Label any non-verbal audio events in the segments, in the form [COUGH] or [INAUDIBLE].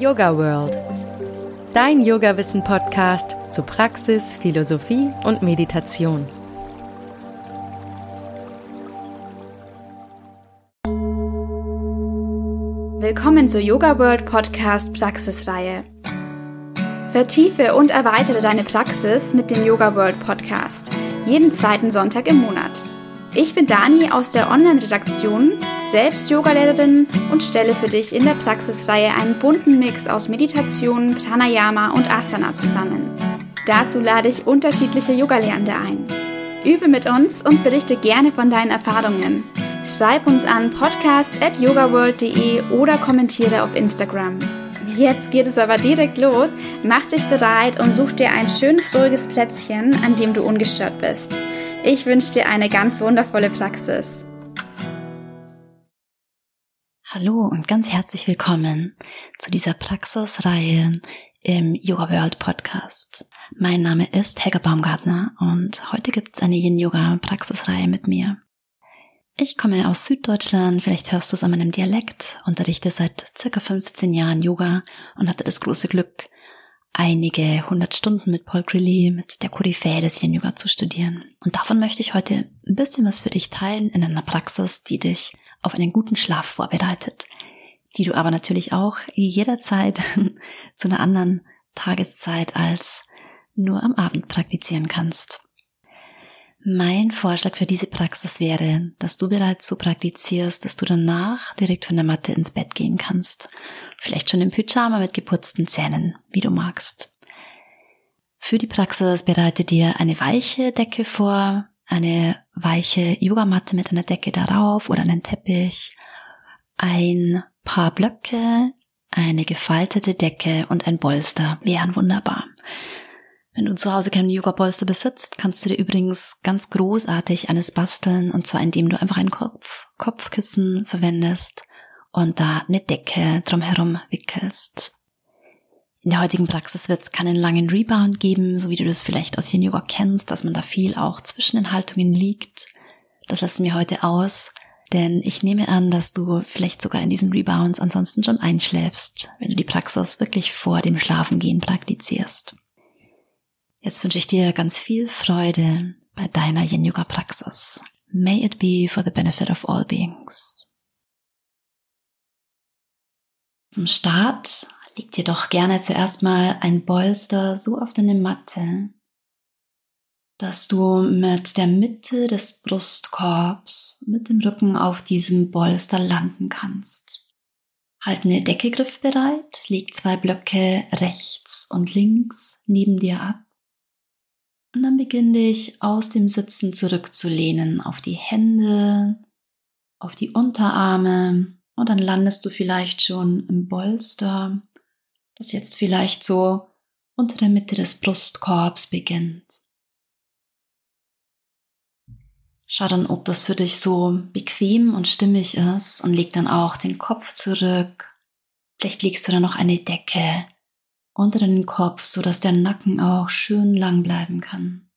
Yoga World. Dein Yoga-Wissen-Podcast zu Praxis, Philosophie und Meditation. Willkommen zur Yoga World Podcast Praxisreihe. Vertiefe und erweitere deine Praxis mit dem Yoga World Podcast. Jeden zweiten Sonntag im Monat. Ich bin Dani aus der Online-Redaktion, selbst Yogalehrerin und stelle für dich in der Praxisreihe einen bunten Mix aus Meditation, Pranayama und Asana zusammen. Dazu lade ich unterschiedliche Yogalehrende ein. Übe mit uns und berichte gerne von deinen Erfahrungen. Schreib uns an podcast.yogaworld.de oder kommentiere auf Instagram. Jetzt geht es aber direkt los. Mach dich bereit und such dir ein schönes, ruhiges Plätzchen, an dem du ungestört bist. Ich wünsche dir eine ganz wundervolle Praxis. Hallo und ganz herzlich willkommen zu dieser Praxisreihe im Yoga World Podcast. Mein Name ist Helga Baumgartner und heute gibt es eine Yin Yoga Praxisreihe mit mir. Ich komme aus Süddeutschland, vielleicht hörst du es an meinem Dialekt, unterrichte seit circa 15 Jahren Yoga und hatte das große Glück, einige hundert Stunden mit Paul Grilly, mit der Koryphäe des Yin Yoga zu studieren. Und davon möchte ich heute ein bisschen was für dich teilen in einer Praxis, die dich auf einen guten Schlaf vorbereitet, die du aber natürlich auch jederzeit [LAUGHS] zu einer anderen Tageszeit als nur am Abend praktizieren kannst. Mein Vorschlag für diese Praxis wäre, dass du bereits so praktizierst, dass du danach direkt von der Matte ins Bett gehen kannst Vielleicht schon im Pyjama mit geputzten Zähnen, wie du magst. Für die Praxis bereite dir eine weiche Decke vor, eine weiche Yogamatte mit einer Decke darauf oder einen Teppich, ein paar Blöcke, eine gefaltete Decke und ein Bolster wären wunderbar. Wenn du zu Hause keinen Yoga-Bolster besitzt, kannst du dir übrigens ganz großartig eines basteln, und zwar indem du einfach ein Kopf Kopfkissen verwendest und da eine Decke drumherum wickelst. In der heutigen Praxis wird es keinen langen Rebound geben, so wie du das vielleicht aus Yin Yoga kennst, dass man da viel auch zwischen den Haltungen liegt. Das lassen wir heute aus, denn ich nehme an, dass du vielleicht sogar in diesen Rebounds ansonsten schon einschläfst, wenn du die Praxis wirklich vor dem Schlafengehen praktizierst. Jetzt wünsche ich dir ganz viel Freude bei deiner Yin Yoga Praxis. May it be for the benefit of all beings. Zum Start leg dir doch gerne zuerst mal ein Bolster so auf deine Matte, dass du mit der Mitte des Brustkorbs mit dem Rücken auf diesem Bolster landen kannst. Halt eine Decke griffbereit, leg zwei Blöcke rechts und links neben dir ab. Und dann beginn dich aus dem Sitzen zurückzulehnen auf die Hände, auf die Unterarme und dann landest du vielleicht schon im Bolster, das jetzt vielleicht so unter der Mitte des Brustkorbs beginnt. Schau dann, ob das für dich so bequem und stimmig ist und leg dann auch den Kopf zurück. Vielleicht legst du dann noch eine Decke unter den Kopf, so dass der Nacken auch schön lang bleiben kann.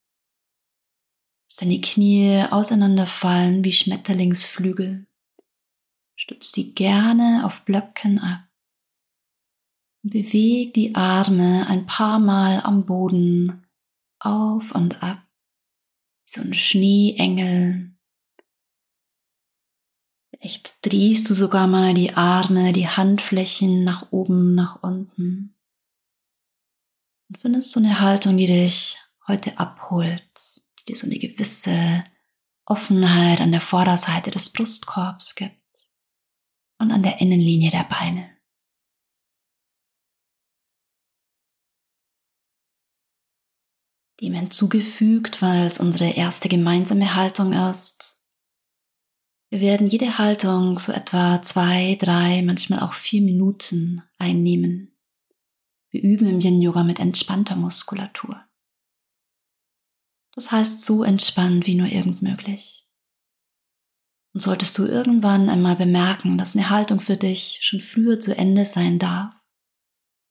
Dass deine Knie auseinanderfallen wie Schmetterlingsflügel. Stütz die gerne auf Blöcken ab. Beweg die Arme ein paar Mal am Boden auf und ab, so ein Schneeengel. Vielleicht drehst du sogar mal die Arme, die Handflächen nach oben, nach unten. Und findest so eine Haltung, die dich heute abholt, die dir so eine gewisse Offenheit an der Vorderseite des Brustkorbs gibt und an der Innenlinie der Beine. Dem hinzugefügt, weil es unsere erste gemeinsame Haltung ist. Wir werden jede Haltung so etwa zwei, drei, manchmal auch vier Minuten einnehmen. Wir üben im Yin Yoga mit entspannter Muskulatur. Das heißt so entspannt wie nur irgend möglich. Und solltest du irgendwann einmal bemerken, dass eine Haltung für dich schon früher zu Ende sein darf,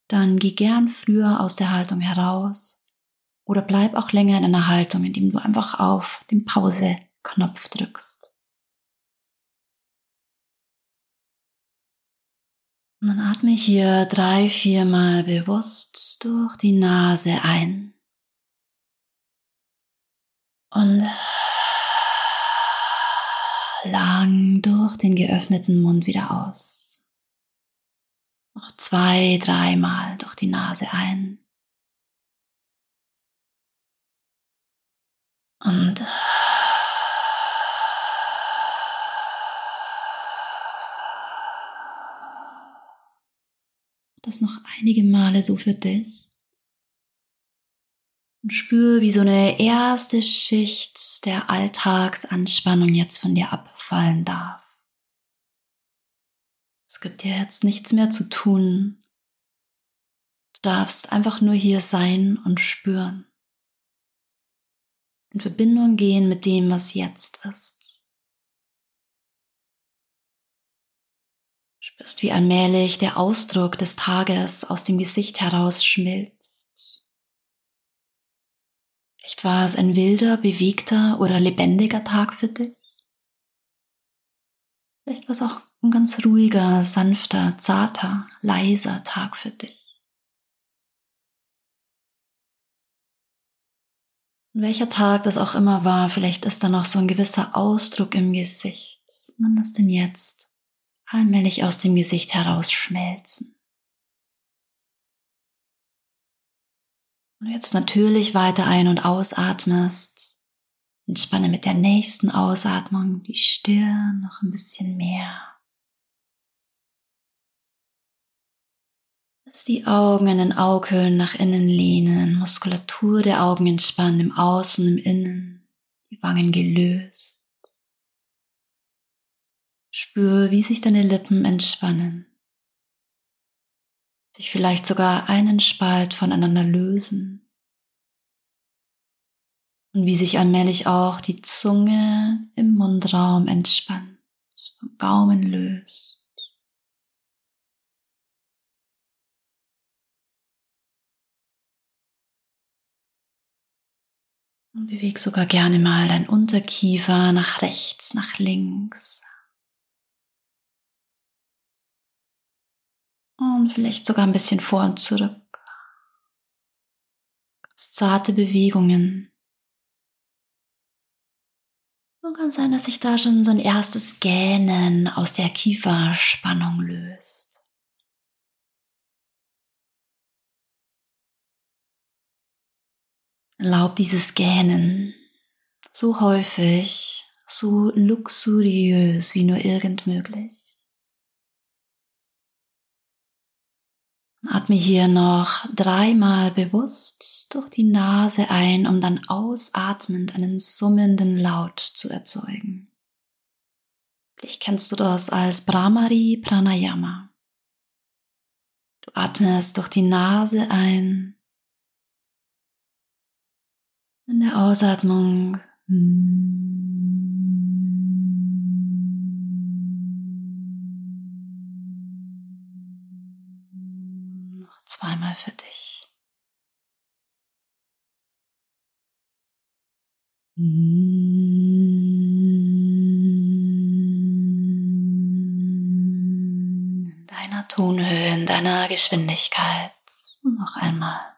dann geh gern früher aus der Haltung heraus oder bleib auch länger in einer Haltung, indem du einfach auf den Pause-Knopf drückst. Und dann atme hier drei, viermal bewusst durch die Nase ein. Und lang durch den geöffneten Mund wieder aus. Noch zwei, dreimal durch die Nase ein. Und das noch einige Male so für dich. Und spür, wie so eine erste Schicht der Alltagsanspannung jetzt von dir abfallen darf. Es gibt dir jetzt nichts mehr zu tun. Du darfst einfach nur hier sein und spüren. In Verbindung gehen mit dem, was jetzt ist. Spürst, wie allmählich der Ausdruck des Tages aus dem Gesicht heraus schmilzt Vielleicht war es ein wilder, bewegter oder lebendiger Tag für dich. Vielleicht war es auch ein ganz ruhiger, sanfter, zarter, leiser Tag für dich. Welcher Tag das auch immer war, vielleicht ist da noch so ein gewisser Ausdruck im Gesicht. Und lass den jetzt allmählich aus dem Gesicht herausschmelzen. Und jetzt natürlich weiter ein- und ausatmest. Entspanne mit der nächsten Ausatmung die Stirn noch ein bisschen mehr. Lass die Augen in den Aughöhlen nach innen lehnen, Muskulatur der Augen entspannen, im Außen, im Innen, die Wangen gelöst. Spür, wie sich deine Lippen entspannen sich vielleicht sogar einen Spalt voneinander lösen und wie sich allmählich auch die Zunge im Mundraum entspannt, vom Gaumen löst. Und beweg sogar gerne mal dein Unterkiefer nach rechts, nach links. Und vielleicht sogar ein bisschen vor und zurück. Ganz zarte Bewegungen. Und kann sein, dass sich da schon so ein erstes Gähnen aus der Kieferspannung löst. Erlaub dieses Gähnen so häufig, so luxuriös wie nur irgend möglich. Atme hier noch dreimal bewusst durch die Nase ein, um dann ausatmend einen summenden Laut zu erzeugen. Vielleicht kennst du das als Brahmari Pranayama. Du atmest durch die Nase ein. In der Ausatmung zweimal für dich. In deiner Tonhöhe, in deiner Geschwindigkeit. Noch einmal.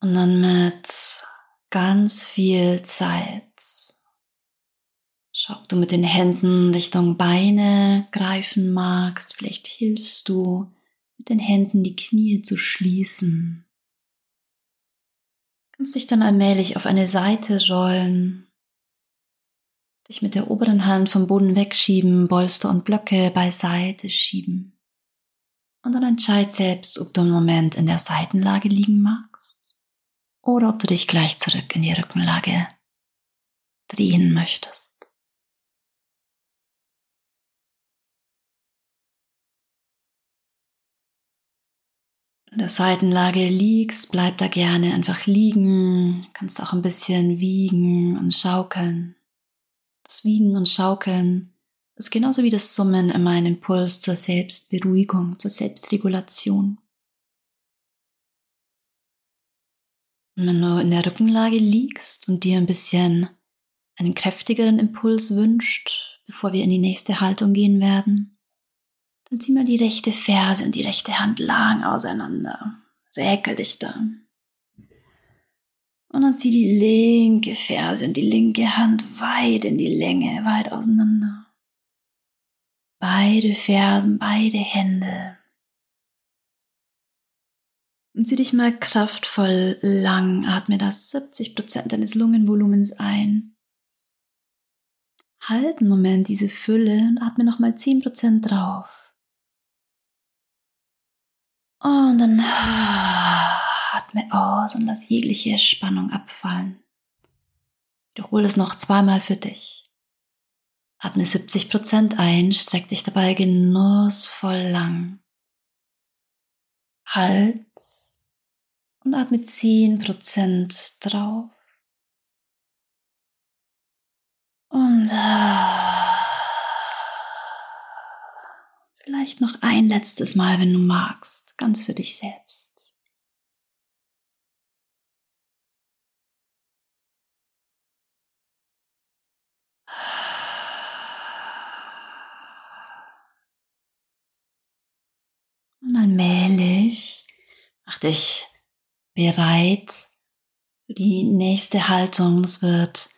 Und dann mit ganz viel Zeit. Schau, ob du mit den Händen Richtung Beine greifen magst. Vielleicht hilfst du, mit den Händen die Knie zu schließen. Du kannst dich dann allmählich auf eine Seite rollen, dich mit der oberen Hand vom Boden wegschieben, Bolster und Blöcke beiseite schieben. Und dann entscheid selbst, ob du einen Moment in der Seitenlage liegen magst oder ob du dich gleich zurück in die Rückenlage drehen möchtest. In der Seitenlage liegst, bleib da gerne einfach liegen, kannst auch ein bisschen wiegen und schaukeln. Das Wiegen und Schaukeln ist genauso wie das Summen immer ein Impuls zur Selbstberuhigung, zur Selbstregulation. Und wenn du in der Rückenlage liegst und dir ein bisschen einen kräftigeren Impuls wünscht, bevor wir in die nächste Haltung gehen werden, dann zieh mal die rechte Ferse und die rechte Hand lang auseinander. Räkel dich da. Und dann zieh die linke Ferse und die linke Hand weit in die Länge, weit auseinander. Beide Fersen, beide Hände. Und zieh dich mal kraftvoll lang, atme das 70% deines Lungenvolumens ein. Halt einen Moment diese Fülle und atme nochmal 10% drauf. Und dann atme aus und lass jegliche Spannung abfallen. Wiederhole es noch zweimal für dich. Atme 70% ein, streck dich dabei genussvoll lang. Halt und atme 10% drauf. Und vielleicht noch ein letztes Mal, wenn du magst, ganz für dich selbst. Und allmählich mach dich bereit für die nächste Haltung. Es wird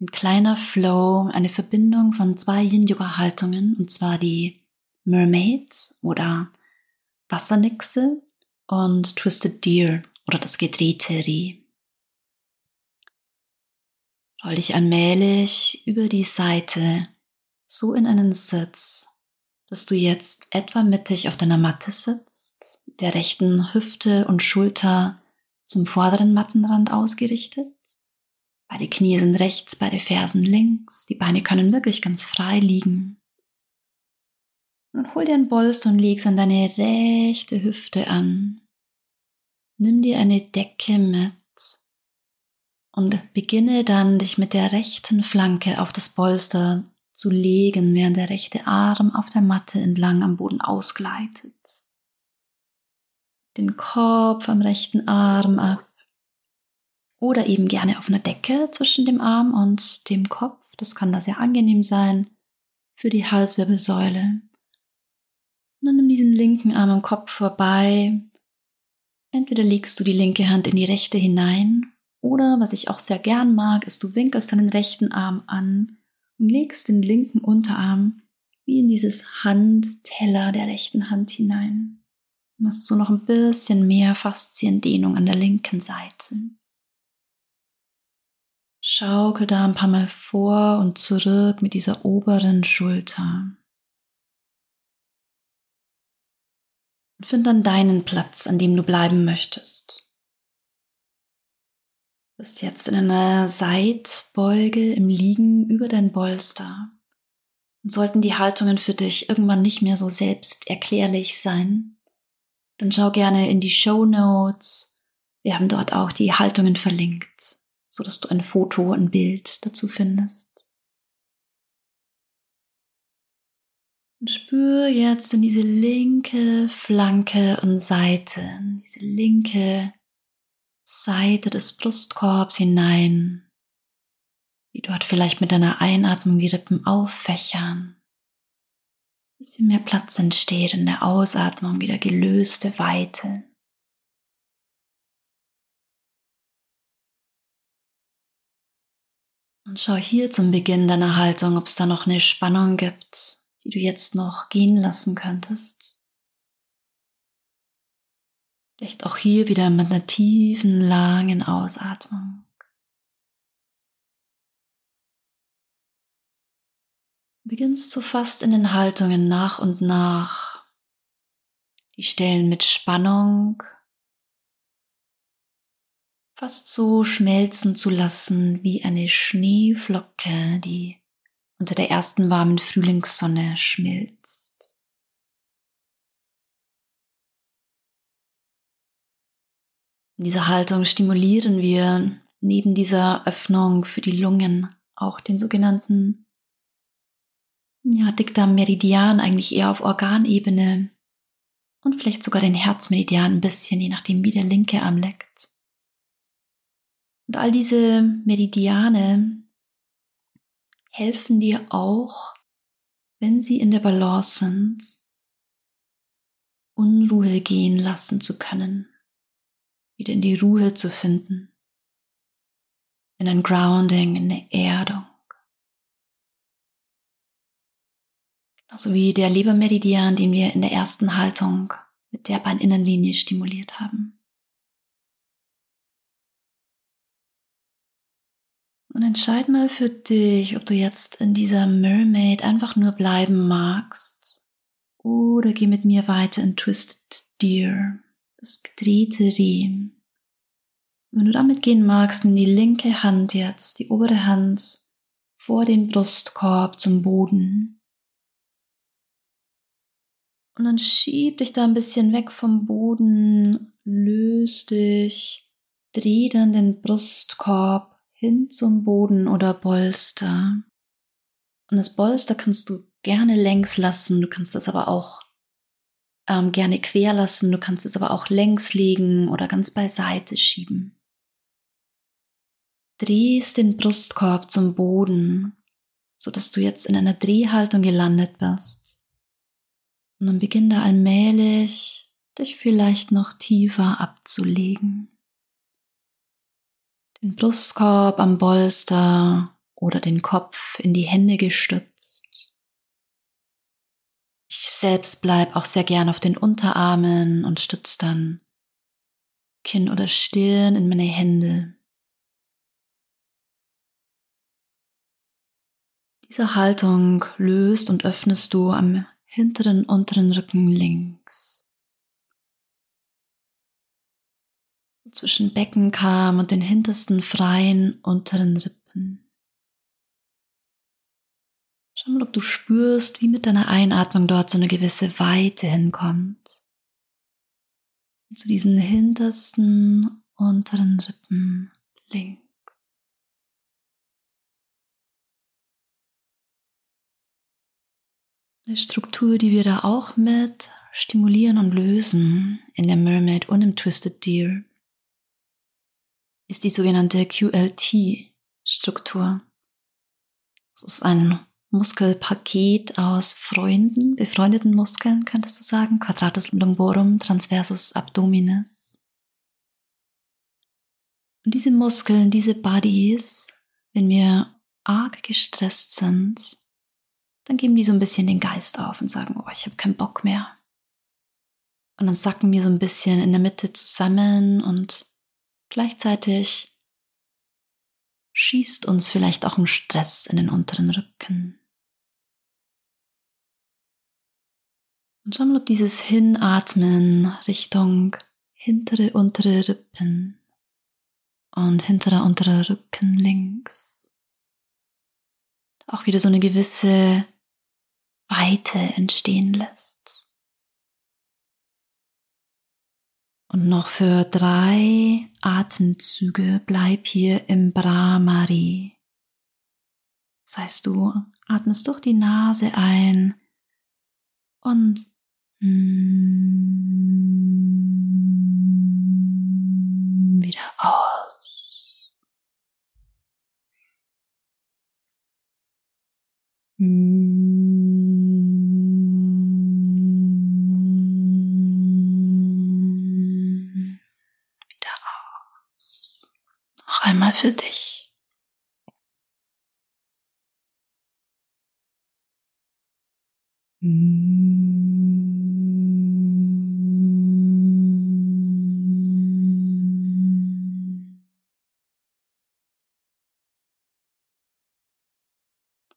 ein kleiner Flow, eine Verbindung von zwei Yin-Yoga-Haltungen, und zwar die Mermaid oder Wassernixe und Twisted Deer oder das gedrehte Reh. Roll dich allmählich über die Seite so in einen Sitz, dass du jetzt etwa mittig auf deiner Matte sitzt, mit der rechten Hüfte und Schulter zum vorderen Mattenrand ausgerichtet. Beide Knie sind rechts, beide Fersen links, die Beine können wirklich ganz frei liegen. Und hol dir ein Bolster und leg's an deine rechte Hüfte an. Nimm dir eine Decke mit und beginne dann dich mit der rechten Flanke auf das Polster zu legen, während der rechte Arm auf der Matte entlang am Boden ausgleitet. Den Kopf am rechten Arm ab. Oder eben gerne auf einer Decke zwischen dem Arm und dem Kopf. Das kann da sehr angenehm sein für die Halswirbelsäule. Und dann nimm diesen linken Arm am Kopf vorbei. Entweder legst du die linke Hand in die rechte hinein oder, was ich auch sehr gern mag, ist, du winkelst deinen rechten Arm an und legst den linken Unterarm wie in dieses Handteller der rechten Hand hinein. Und hast so noch ein bisschen mehr Fasziendehnung an der linken Seite. Schaukel da ein paar Mal vor und zurück mit dieser oberen Schulter. Find dann deinen Platz, an dem du bleiben möchtest bist jetzt in einer Seitbeuge im Liegen über dein Bolster. Und sollten die Haltungen für dich irgendwann nicht mehr so selbsterklärlich sein, dann schau gerne in die Show Notes. Wir haben dort auch die Haltungen verlinkt, so dass du ein Foto, ein Bild dazu findest. Und spür jetzt in diese linke Flanke und Seite, diese linke Seite des Brustkorbs hinein, wie dort vielleicht mit deiner Einatmung die Rippen auffächern, bisschen mehr Platz entsteht in der Ausatmung, wieder gelöste Weite. Und schau hier zum Beginn deiner Haltung, ob es da noch eine Spannung gibt, die du jetzt noch gehen lassen könntest. Vielleicht auch hier wieder mit einer tiefen, langen Ausatmung. Beginnst du fast in den Haltungen nach und nach die Stellen mit Spannung fast so schmelzen zu lassen wie eine Schneeflocke, die unter der ersten warmen Frühlingssonne schmilzt. In dieser Haltung stimulieren wir neben dieser Öffnung für die Lungen auch den sogenannten ja, dickter Meridian eigentlich eher auf Organebene und vielleicht sogar den Herzmeridian ein bisschen, je nachdem, wie der linke Arm leckt. Und all diese Meridiane helfen dir auch, wenn sie in der Balance sind, Unruhe gehen lassen zu können, wieder in die Ruhe zu finden, in ein Grounding, in eine Erdung. Genauso wie der Lebermeridian, den wir in der ersten Haltung mit der Beininnenlinie stimuliert haben. Und entscheid mal für dich, ob du jetzt in dieser Mermaid einfach nur bleiben magst oder geh mit mir weiter in Twisted Deer, das gedrehte Reh. Wenn du damit gehen magst, nimm die linke Hand jetzt, die obere Hand vor den Brustkorb zum Boden. Und dann schieb dich da ein bisschen weg vom Boden, löst dich, dreh dann den Brustkorb hin zum Boden oder Bolster. Und das Bolster kannst du gerne längs lassen, du kannst das aber auch ähm, gerne quer lassen, du kannst es aber auch längs legen oder ganz beiseite schieben. Drehst den Brustkorb zum Boden, so dass du jetzt in einer Drehhaltung gelandet bist. Und dann beginn da allmählich dich vielleicht noch tiefer abzulegen den Brustkorb am Bolster oder den Kopf in die Hände gestützt. Ich selbst bleib auch sehr gern auf den Unterarmen und stütze dann Kinn oder Stirn in meine Hände. Diese Haltung löst und öffnest du am hinteren unteren Rücken links. Zwischen Beckenkamm und den hintersten freien unteren Rippen. Schau mal, ob du spürst, wie mit deiner Einatmung dort so eine gewisse Weite hinkommt. Und zu diesen hintersten unteren Rippen links. Eine Struktur, die wir da auch mit stimulieren und lösen in der Mermaid und im Twisted Deer, ist die sogenannte QLT-Struktur. Das ist ein Muskelpaket aus Freunden, befreundeten Muskeln, könntest du sagen, Quadratus lumborum, transversus abdominis. Und diese Muskeln, diese Bodies, wenn wir arg gestresst sind, dann geben die so ein bisschen den Geist auf und sagen, oh, ich habe keinen Bock mehr. Und dann sacken wir so ein bisschen in der Mitte zusammen und Gleichzeitig schießt uns vielleicht auch ein Stress in den unteren Rücken. Und schau mal, ob dieses Hinatmen Richtung hintere, untere Rippen und hinterer, unterer Rücken links auch wieder so eine gewisse Weite entstehen lässt. Und noch für drei Atemzüge bleib hier im Brahmari. Das heißt, du atmest durch die Nase ein und wieder aus. einmal für dich.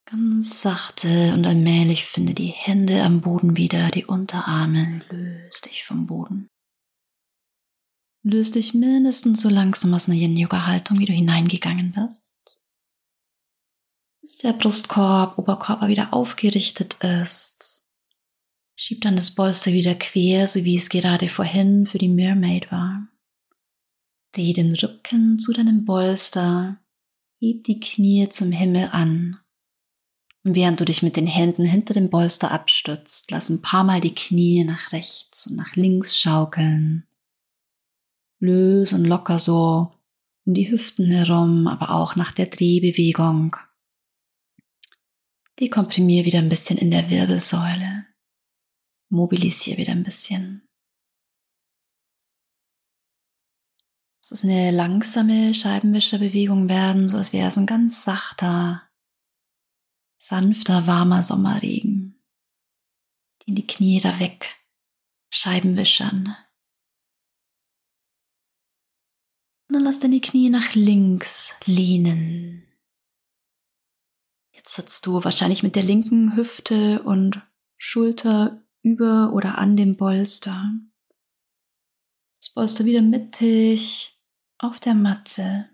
Ganz sachte und allmählich finde die Hände am Boden wieder, die Unterarme, löst dich vom Boden. Löst dich mindestens so langsam aus einer Yin-Yoga-Haltung, wie du hineingegangen bist. Bis der Brustkorb, Oberkörper wieder aufgerichtet ist. Schieb dann das Bolster wieder quer, so wie es gerade vorhin für die Mermaid war. Dreh den Rücken zu deinem Bolster. Heb die Knie zum Himmel an. Und während du dich mit den Händen hinter dem Bolster abstützt, lass ein paar Mal die Knie nach rechts und nach links schaukeln. Löse und locker so um die Hüften herum, aber auch nach der Drehbewegung. Dekomprimier wieder ein bisschen in der Wirbelsäule. Mobilisier wieder ein bisschen. Es ist eine langsame Scheibenwischerbewegung werden, so als wäre es ein ganz sachter, sanfter, warmer Sommerregen, die in die Knie da weg Scheibenwischern. Und dann lass deine Knie nach links lehnen. Jetzt sitzt du wahrscheinlich mit der linken Hüfte und Schulter über oder an dem Bolster. Das Bolster wieder mittig auf der Matte.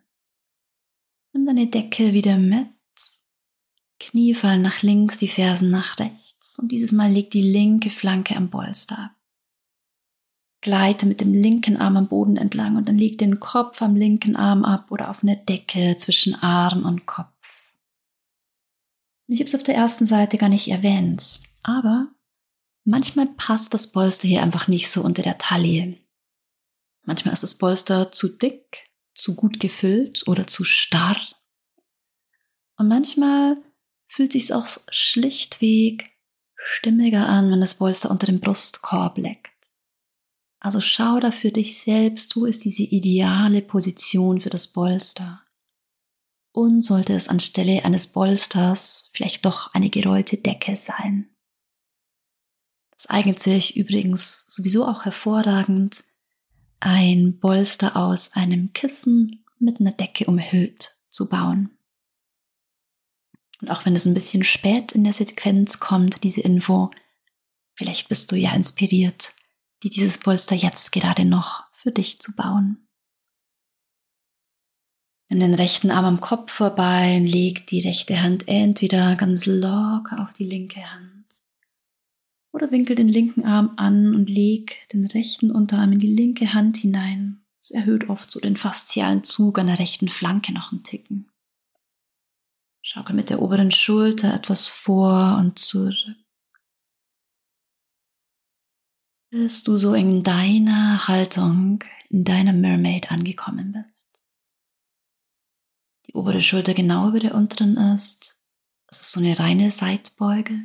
Nimm deine Decke wieder mit. Knie fallen nach links, die Fersen nach rechts. Und dieses Mal leg die linke Flanke am Bolster ab. Gleite mit dem linken Arm am Boden entlang und dann leg den Kopf am linken Arm ab oder auf eine Decke zwischen Arm und Kopf. Ich habe es auf der ersten Seite gar nicht erwähnt, aber manchmal passt das Polster hier einfach nicht so unter der Taille. Manchmal ist das Polster zu dick, zu gut gefüllt oder zu starr. Und manchmal fühlt sich auch schlichtweg stimmiger an, wenn das Polster unter dem Brustkorb leckt. Also schau da für dich selbst, wo ist diese ideale Position für das Bolster. Und sollte es anstelle eines Bolsters vielleicht doch eine gerollte Decke sein. Das eignet sich übrigens sowieso auch hervorragend, ein Bolster aus einem Kissen mit einer Decke umhüllt zu bauen. Und auch wenn es ein bisschen spät in der Sequenz kommt, diese Info, vielleicht bist du ja inspiriert, die dieses Polster jetzt gerade noch für dich zu bauen. Nimm den rechten Arm am Kopf vorbei und leg die rechte Hand entweder ganz locker auf die linke Hand oder winkel den linken Arm an und leg den rechten Unterarm in die linke Hand hinein. Es erhöht oft so den faszialen Zug an der rechten Flanke noch einen Ticken. Schaukel mit der oberen Schulter etwas vor und zurück. Bis du so in deiner Haltung, in deiner Mermaid angekommen bist. Die obere Schulter genau über der unteren ist. Es ist so eine reine Seitbeuge.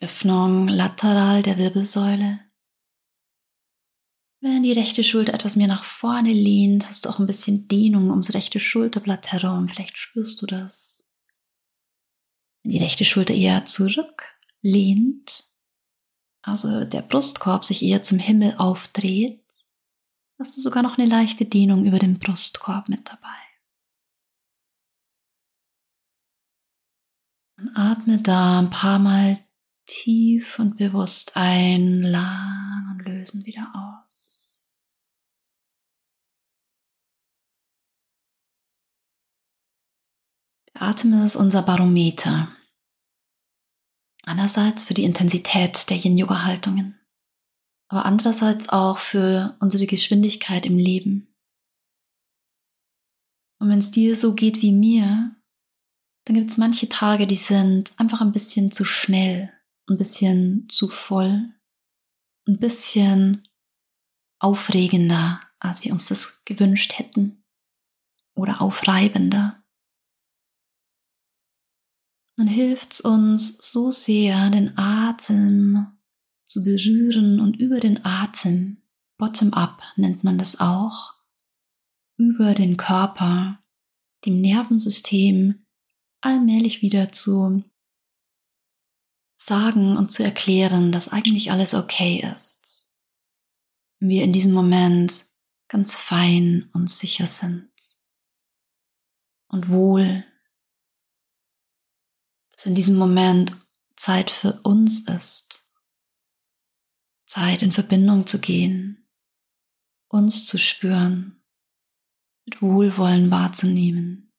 Öffnung lateral der Wirbelsäule. Wenn die rechte Schulter etwas mehr nach vorne lehnt, hast du auch ein bisschen Dehnung ums rechte Schulterblatt herum. Vielleicht spürst du das. Wenn die rechte Schulter eher zurück lehnt, also der Brustkorb sich eher zum Himmel aufdreht, hast du sogar noch eine leichte Dehnung über dem Brustkorb mit dabei. Und atme da ein paar Mal tief und bewusst ein, lang und lösen wieder aus. Der Atem ist unser Barometer. Einerseits für die Intensität der Yin-Yoga-Haltungen, aber andererseits auch für unsere Geschwindigkeit im Leben. Und wenn es dir so geht wie mir, dann gibt es manche Tage, die sind einfach ein bisschen zu schnell, ein bisschen zu voll, ein bisschen aufregender, als wir uns das gewünscht hätten oder aufreibender dann hilft es uns so sehr, den Atem zu berühren und über den Atem, bottom-up nennt man das auch, über den Körper, dem Nervensystem allmählich wieder zu sagen und zu erklären, dass eigentlich alles okay ist. Wir in diesem Moment ganz fein und sicher sind und wohl dass in diesem Moment Zeit für uns ist. Zeit in Verbindung zu gehen, uns zu spüren, mit Wohlwollen wahrzunehmen,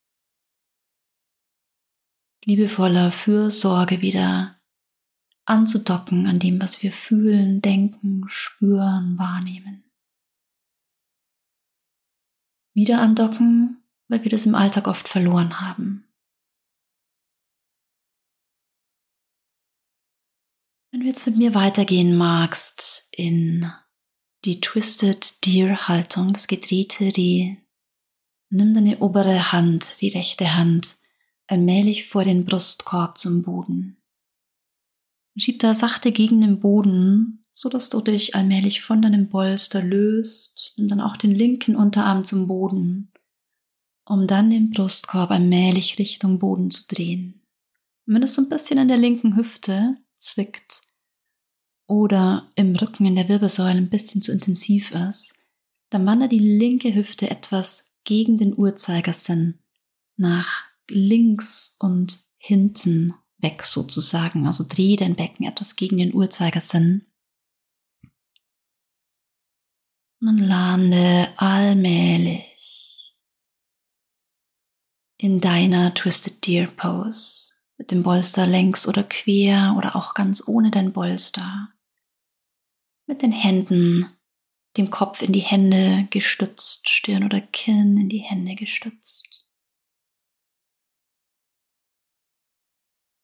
liebevoller Fürsorge wieder anzudocken an dem, was wir fühlen, denken, spüren, wahrnehmen. Wieder andocken, weil wir das im Alltag oft verloren haben du jetzt mit mir weitergehen magst in die Twisted Deer Haltung, das gedrehte Reh, nimm deine obere Hand, die rechte Hand, allmählich vor den Brustkorb zum Boden. Schieb da sachte gegen den Boden, so dass du dich allmählich von deinem Bolster löst und dann auch den linken Unterarm zum Boden, um dann den Brustkorb allmählich Richtung Boden zu drehen. Und wenn es so ein bisschen an der linken Hüfte zwickt oder im Rücken in der Wirbelsäule ein bisschen zu intensiv ist, dann wandert die linke Hüfte etwas gegen den Uhrzeigersinn nach links und hinten weg sozusagen. Also dreh dein Becken etwas gegen den Uhrzeigersinn. Und lande allmählich in deiner Twisted Deer Pose mit dem Bolster längs oder quer oder auch ganz ohne dein Bolster. Mit den Händen, dem Kopf in die Hände gestützt, Stirn oder Kinn in die Hände gestützt.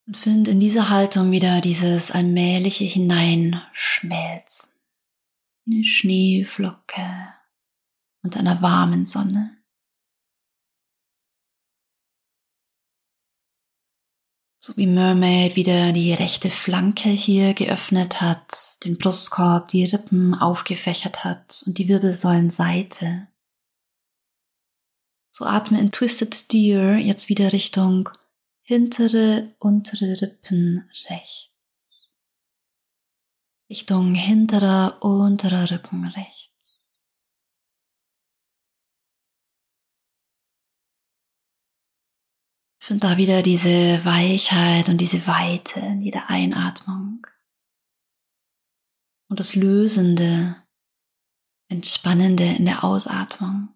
Und find in dieser Haltung wieder dieses allmähliche Hineinschmelzen. Eine Schneeflocke unter einer warmen Sonne. So wie Mermaid wieder die rechte Flanke hier geöffnet hat, den Brustkorb, die Rippen aufgefächert hat und die Wirbelsäulenseite. So atme in Twisted Deer jetzt wieder Richtung hintere, untere Rippen rechts. Richtung hinterer, unterer Rücken rechts. Find da wieder diese Weichheit und diese Weite in jeder Einatmung. Und das Lösende, Entspannende in der Ausatmung.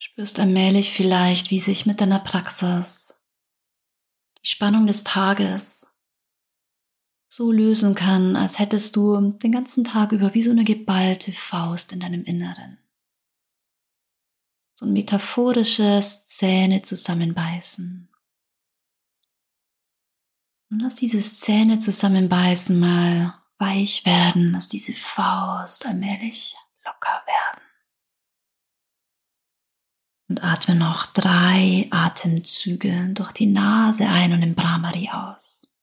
Spürst allmählich vielleicht, wie sich mit deiner Praxis Spannung des Tages so lösen kann, als hättest du den ganzen Tag über wie so eine geballte Faust in deinem Inneren. So ein metaphorisches Zähne zusammenbeißen. Und lass dieses Zähne zusammenbeißen mal weich werden, lass diese Faust allmählich locker werden. Und atme noch drei Atemzüge durch die Nase ein und im Brahmari aus.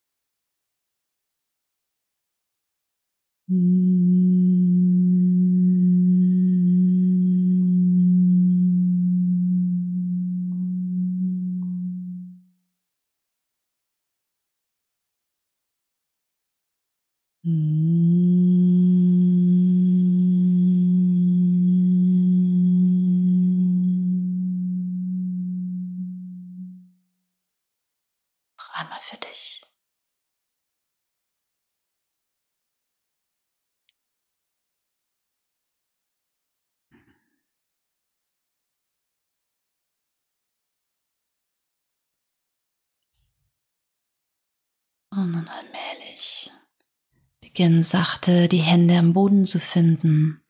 Für dich. Und nun allmählich beginn sachte die Hände am Boden zu finden.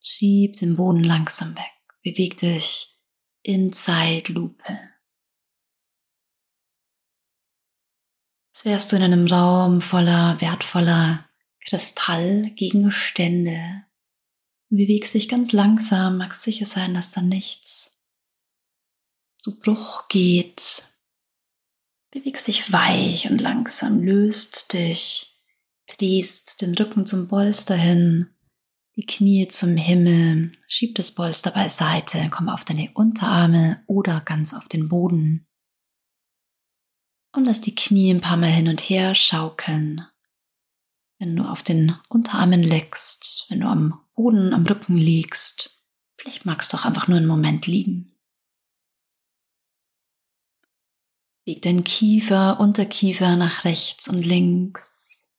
Schieb den Boden langsam weg. Beweg dich in Zeitlupe. Als wärst du in einem Raum voller wertvoller Kristallgegenstände und bewegst dich ganz langsam, magst sicher sein, dass da nichts zu Bruch geht. Bewegst dich weich und langsam, löst dich, drehst den Rücken zum Polster hin, die Knie zum Himmel, schieb das Polster beiseite, komm auf deine Unterarme oder ganz auf den Boden und lass die Knie ein paar Mal hin und her schaukeln. Wenn du auf den Unterarmen leckst, wenn du am Boden, am Rücken liegst, vielleicht magst du auch einfach nur einen Moment liegen. Weg dein Kiefer, Unterkiefer nach rechts und links.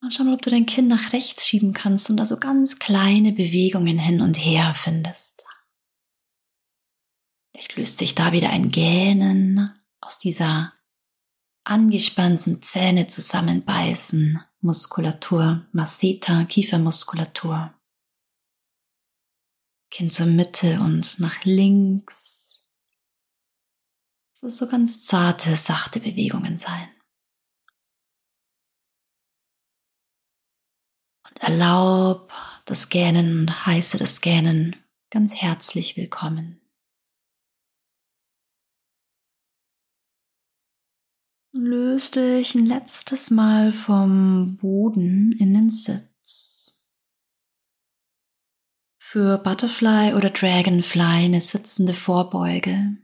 Und schau mal, ob du dein Kinn nach rechts schieben kannst und da so ganz kleine Bewegungen hin und her findest. Vielleicht löst sich da wieder ein Gähnen aus dieser angespannten Zähne zusammenbeißen Muskulatur, Masseter, Kiefermuskulatur. Kinn zur Mitte und nach links. Das so ganz zarte, sachte Bewegungen sein. Und erlaub das Gähnen und heiße das Gähnen ganz herzlich willkommen. Löse dich ein letztes Mal vom Boden in den Sitz. Für Butterfly oder Dragonfly eine sitzende Vorbeuge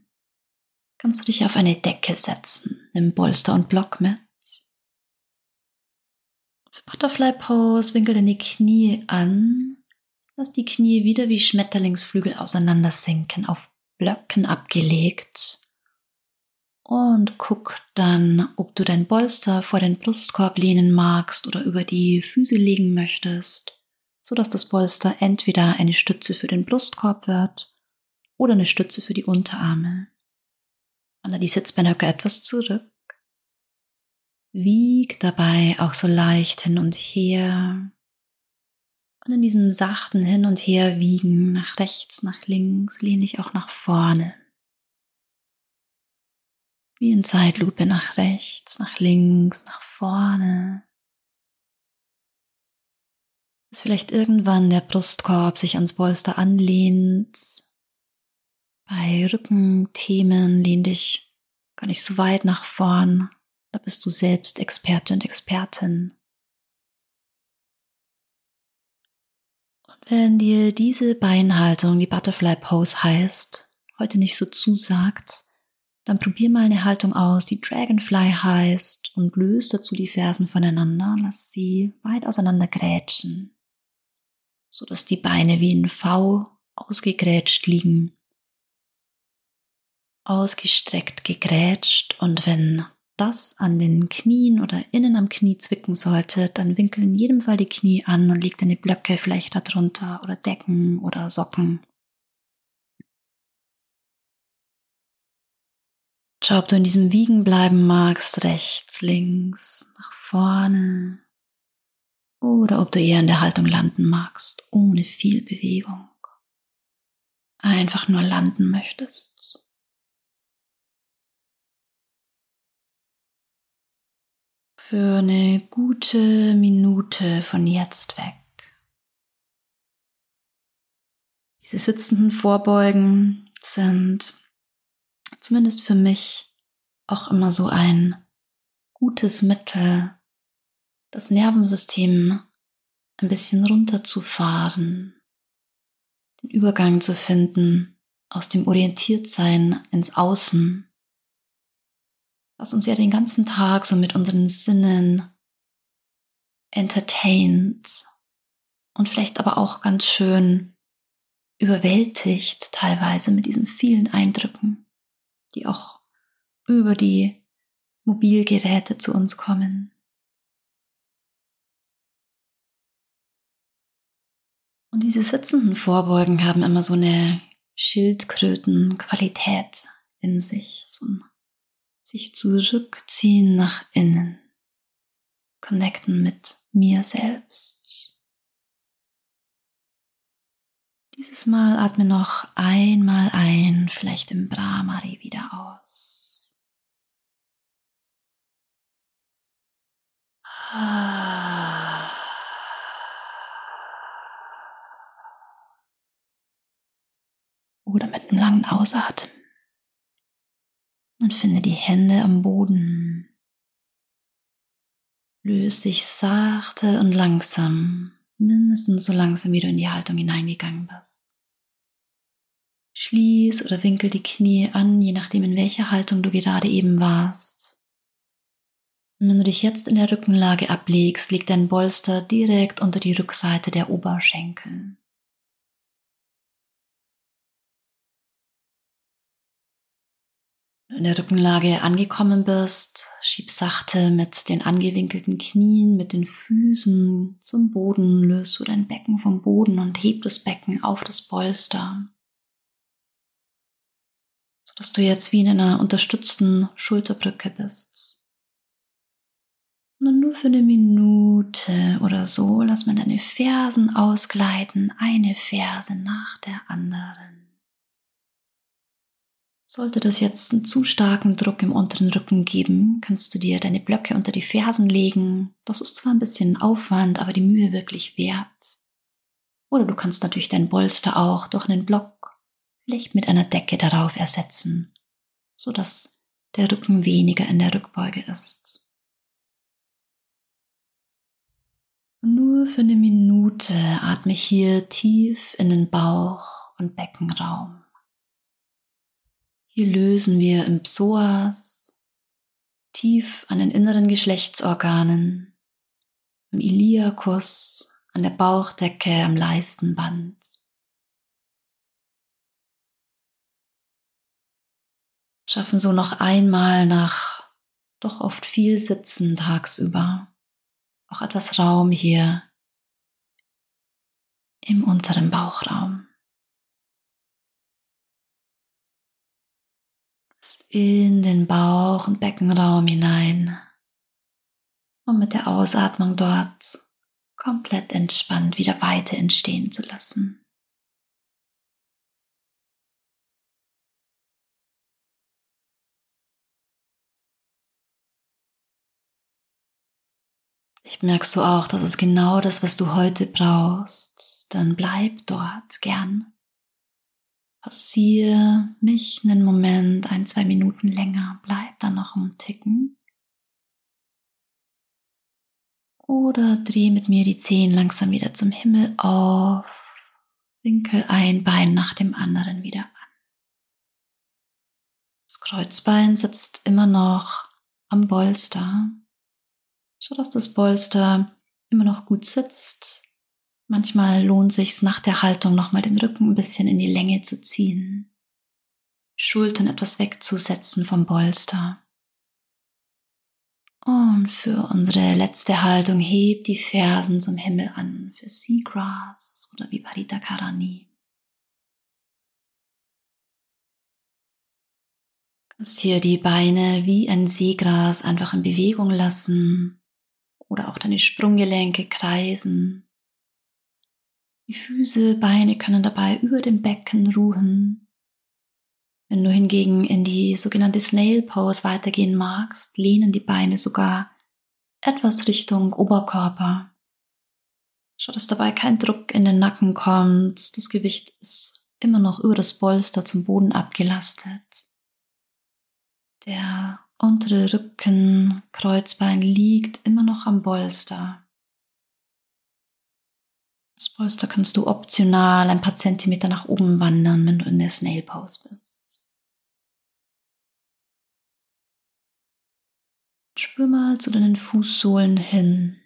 kannst du dich auf eine Decke setzen, nimm Bolster und Block mit. Für Butterfly Pose winkel deine Knie an, lass die Knie wieder wie Schmetterlingsflügel auseinander sinken, auf Blöcken abgelegt und guck dann, ob du dein Bolster vor den Brustkorb lehnen magst oder über die Füße legen möchtest, so dass das Bolster entweder eine Stütze für den Brustkorb wird oder eine Stütze für die Unterarme. Wander die Sitzbeinhöcke etwas zurück. Wieg dabei auch so leicht hin und her. Und in diesem sachten Hin und Her wiegen nach rechts, nach links, lehne ich auch nach vorne wie in Zeitlupe nach rechts, nach links, nach vorne. Bis vielleicht irgendwann der Brustkorb sich ans Polster anlehnt. Bei Rückenthemen lehn dich gar nicht so weit nach vorn. Da bist du selbst Experte und Expertin. Und wenn dir diese Beinhaltung, die Butterfly Pose heißt, heute nicht so zusagt, dann probier mal eine Haltung aus, die Dragonfly heißt und löst dazu die Fersen voneinander. Lass sie weit auseinander grätschen, so dass die Beine wie ein V ausgegrätscht liegen. Ausgestreckt gegrätscht und wenn das an den Knien oder innen am Knie zwicken sollte, dann winkel in jedem Fall die Knie an und leg deine Blöcke vielleicht darunter oder Decken oder Socken. Schau, ob du in diesem Wiegen bleiben magst, rechts, links, nach vorne. Oder ob du eher in der Haltung landen magst, ohne viel Bewegung. Einfach nur landen möchtest. Für eine gute Minute von jetzt weg. Diese sitzenden Vorbeugen sind zumindest für mich auch immer so ein gutes Mittel, das Nervensystem ein bisschen runterzufahren, den Übergang zu finden aus dem Orientiertsein ins Außen, was uns ja den ganzen Tag so mit unseren Sinnen entertaint und vielleicht aber auch ganz schön überwältigt teilweise mit diesen vielen Eindrücken die auch über die Mobilgeräte zu uns kommen. Und diese sitzenden Vorbeugen haben immer so eine Schildkrötenqualität in sich, so ein sich zurückziehen nach innen, connecten mit mir selbst. Dieses Mal atme noch einmal ein, vielleicht im Brahmari wieder aus. Oder mit einem langen Ausatmen. Und finde die Hände am Boden. Löse dich sachte und langsam mindestens so langsam wie du in die Haltung hineingegangen bist. Schließ oder winkel die Knie an, je nachdem in welcher Haltung du gerade eben warst. Und wenn du dich jetzt in der Rückenlage ablegst, liegt dein Bolster direkt unter die Rückseite der Oberschenkel. In der Rückenlage angekommen bist, schieb sachte mit den angewinkelten Knien, mit den Füßen zum Boden, löst so dein Becken vom Boden und heb das Becken auf das Polster, sodass du jetzt wie in einer unterstützten Schulterbrücke bist. Und nur für eine Minute oder so lass man deine Fersen ausgleiten, eine Ferse nach der anderen. Sollte das jetzt einen zu starken Druck im unteren Rücken geben, kannst du dir deine Blöcke unter die Fersen legen. Das ist zwar ein bisschen Aufwand, aber die Mühe wirklich wert. Oder du kannst natürlich dein Bolster auch durch einen Block, vielleicht mit einer Decke darauf ersetzen, sodass der Rücken weniger in der Rückbeuge ist. Nur für eine Minute atme ich hier tief in den Bauch und Beckenraum. Hier lösen wir im Psoas tief an den inneren Geschlechtsorganen, im Iliakus, an der Bauchdecke, am Leistenband. Schaffen so noch einmal nach doch oft viel Sitzen tagsüber auch etwas Raum hier im unteren Bauchraum. In den Bauch- und Beckenraum hinein um mit der Ausatmung dort komplett entspannt wieder Weite entstehen zu lassen. Vielleicht merkst du auch, das ist genau das, was du heute brauchst. Dann bleib dort gern. Pausiere mich einen Moment, ein, zwei Minuten länger. Bleib dann noch um Ticken. Oder dreh mit mir die Zehen langsam wieder zum Himmel auf. Winkel ein Bein nach dem anderen wieder an. Das Kreuzbein sitzt immer noch am Bolster. Schau, dass das Polster immer noch gut sitzt. Manchmal lohnt sich's nach der Haltung nochmal den Rücken ein bisschen in die Länge zu ziehen. Schultern etwas wegzusetzen vom Polster. Und für unsere letzte Haltung hebt die Fersen zum Himmel an für Seagrass oder Viparita Karani. Du kannst hier die Beine wie ein Seegras einfach in Bewegung lassen oder auch deine Sprunggelenke kreisen. Die Füße, Beine können dabei über dem Becken ruhen. Wenn du hingegen in die sogenannte Snail Pose weitergehen magst, lehnen die Beine sogar etwas Richtung Oberkörper. Schau, dass dabei kein Druck in den Nacken kommt. Das Gewicht ist immer noch über das Polster zum Boden abgelastet. Der untere Rücken, Kreuzbein liegt immer noch am Bolster. Das Polster kannst du optional ein paar Zentimeter nach oben wandern, wenn du in der Snail Pose bist. Spür mal zu deinen Fußsohlen hin.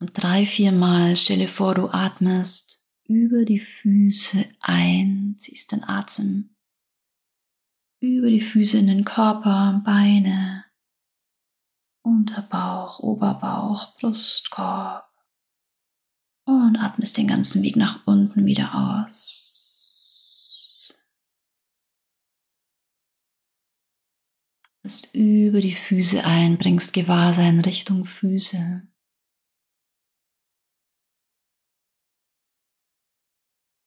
Und drei, vier Mal stelle vor, du atmest über die Füße ein, ziehst den Atem über die Füße in den Körper, Beine, Unterbauch, Oberbauch, Brustkorb und atmest den ganzen Weg nach unten wieder aus. Atmest über die Füße ein, bringst Gewahrsein Richtung Füße.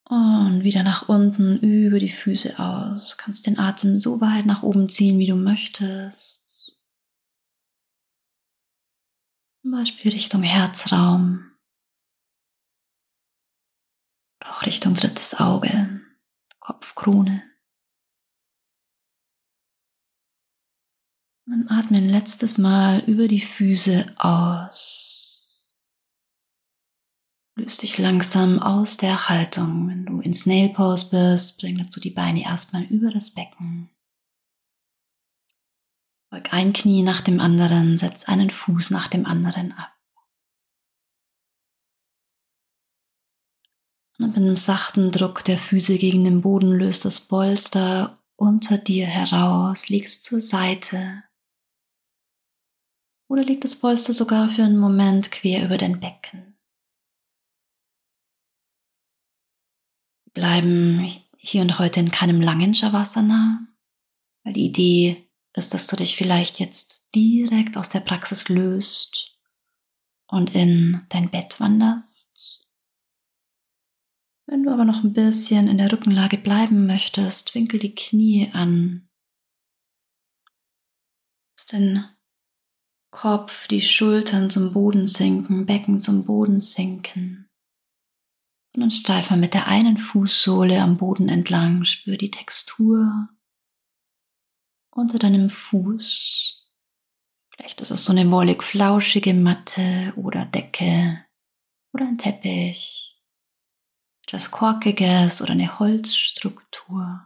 Und wieder nach unten über die Füße aus. Kannst den Atem so weit nach oben ziehen, wie du möchtest. Zum Beispiel Richtung Herzraum. Oder auch Richtung drittes Auge, Kopfkrone. Dann atme ein letztes Mal über die Füße aus. Löst dich langsam aus der Haltung. Wenn du in Snail Pose bist, bring dazu die Beine erstmal über das Becken. Beug ein Knie nach dem anderen, setz einen Fuß nach dem anderen ab. Und mit einem sachten Druck der Füße gegen den Boden löst das Polster unter dir heraus, legst zur Seite. Oder leg das Polster sogar für einen Moment quer über dein Becken. bleiben hier und heute in keinem langen Shavasana, weil die Idee ist, dass du dich vielleicht jetzt direkt aus der Praxis löst und in dein Bett wanderst. Wenn du aber noch ein bisschen in der Rückenlage bleiben möchtest, winkel die Knie an. Lass den Kopf, die Schultern zum Boden sinken, Becken zum Boden sinken. Und dann streif mal mit der einen Fußsohle am Boden entlang, spür die Textur unter deinem Fuß. Vielleicht ist es so eine wollig flauschige Matte oder Decke oder ein Teppich, etwas Korkiges oder eine Holzstruktur.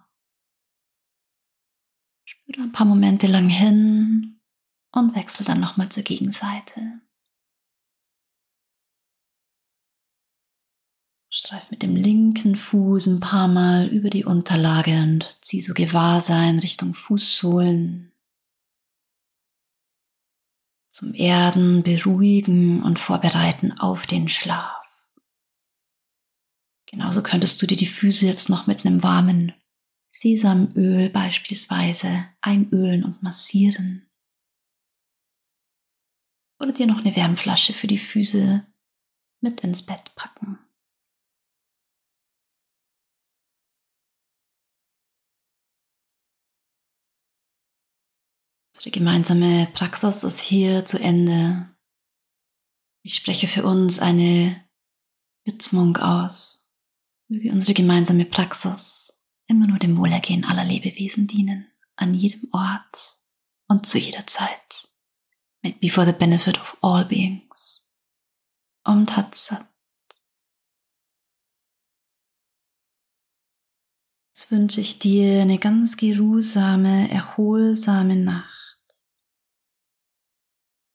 Spür ein paar Momente lang hin und wechsel dann nochmal zur Gegenseite. Streif mit dem linken Fuß ein paar Mal über die Unterlage und zieh so Gewahrsein Richtung Fußsohlen. Zum Erden, Beruhigen und Vorbereiten auf den Schlaf. Genauso könntest du dir die Füße jetzt noch mit einem warmen Sesamöl beispielsweise einölen und massieren. Oder dir noch eine Wärmflasche für die Füße mit ins Bett packen. Unsere gemeinsame Praxis ist hier zu Ende. Ich spreche für uns eine Widmung aus. Möge unsere gemeinsame Praxis immer nur dem Wohlergehen aller Lebewesen dienen, an jedem Ort und zu jeder Zeit. May be for the benefit of all beings. Om Tat Sat. Jetzt wünsche ich dir eine ganz geruhsame, erholsame Nacht.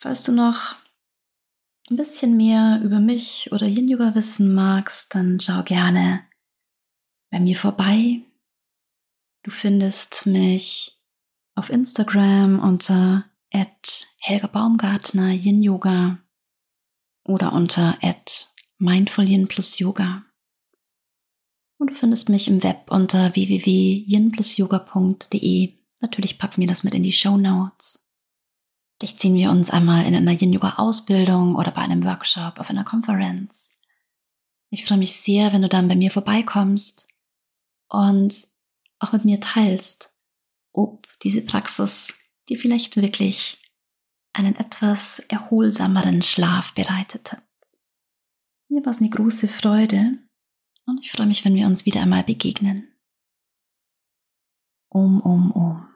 Falls du noch ein bisschen mehr über mich oder Yin Yoga wissen magst, dann schau gerne bei mir vorbei. Du findest mich auf Instagram unter Helga Baumgartner Yin Yoga oder unter Mindful Yin plus Yoga. Und du findest mich im Web unter www.yinplusyoga.de. Natürlich packen wir das mit in die Show Notes. Vielleicht ziehen wir uns einmal in einer Yin-Yoga-Ausbildung oder bei einem Workshop auf einer Konferenz. Ich freue mich sehr, wenn du dann bei mir vorbeikommst und auch mit mir teilst, ob diese Praxis dir vielleicht wirklich einen etwas erholsameren Schlaf bereitet hat. Mir war es eine große Freude und ich freue mich, wenn wir uns wieder einmal begegnen. Um, um, um.